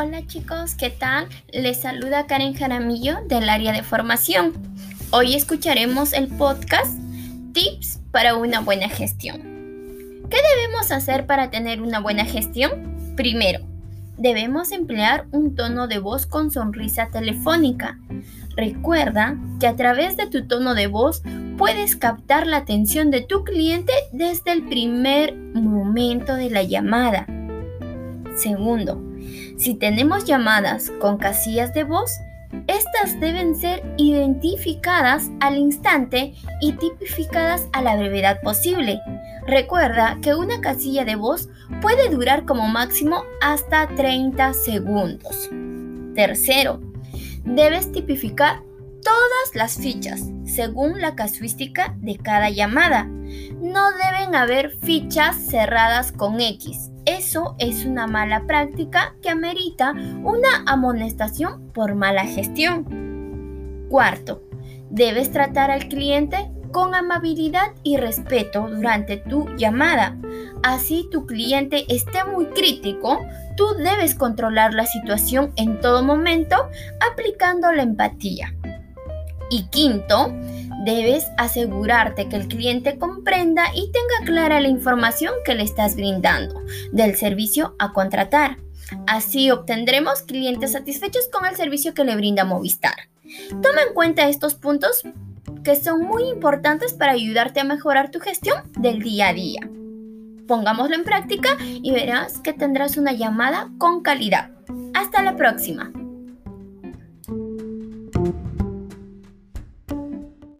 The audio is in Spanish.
Hola chicos, ¿qué tal? Les saluda Karen Jaramillo del área de formación. Hoy escucharemos el podcast Tips para una buena gestión. ¿Qué debemos hacer para tener una buena gestión? Primero, debemos emplear un tono de voz con sonrisa telefónica. Recuerda que a través de tu tono de voz puedes captar la atención de tu cliente desde el primer momento de la llamada. Segundo, si tenemos llamadas con casillas de voz, estas deben ser identificadas al instante y tipificadas a la brevedad posible. Recuerda que una casilla de voz puede durar como máximo hasta 30 segundos. Tercero, debes tipificar todas las fichas según la casuística de cada llamada. No deben haber fichas cerradas con X. Eso es una mala práctica que amerita una amonestación por mala gestión. Cuarto, debes tratar al cliente con amabilidad y respeto durante tu llamada. Así tu cliente esté muy crítico, tú debes controlar la situación en todo momento aplicando la empatía. Y quinto, debes asegurarte que el cliente comprenda y tenga clara la información que le estás brindando del servicio a contratar. Así obtendremos clientes satisfechos con el servicio que le brinda Movistar. Toma en cuenta estos puntos que son muy importantes para ayudarte a mejorar tu gestión del día a día. Pongámoslo en práctica y verás que tendrás una llamada con calidad. Hasta la próxima.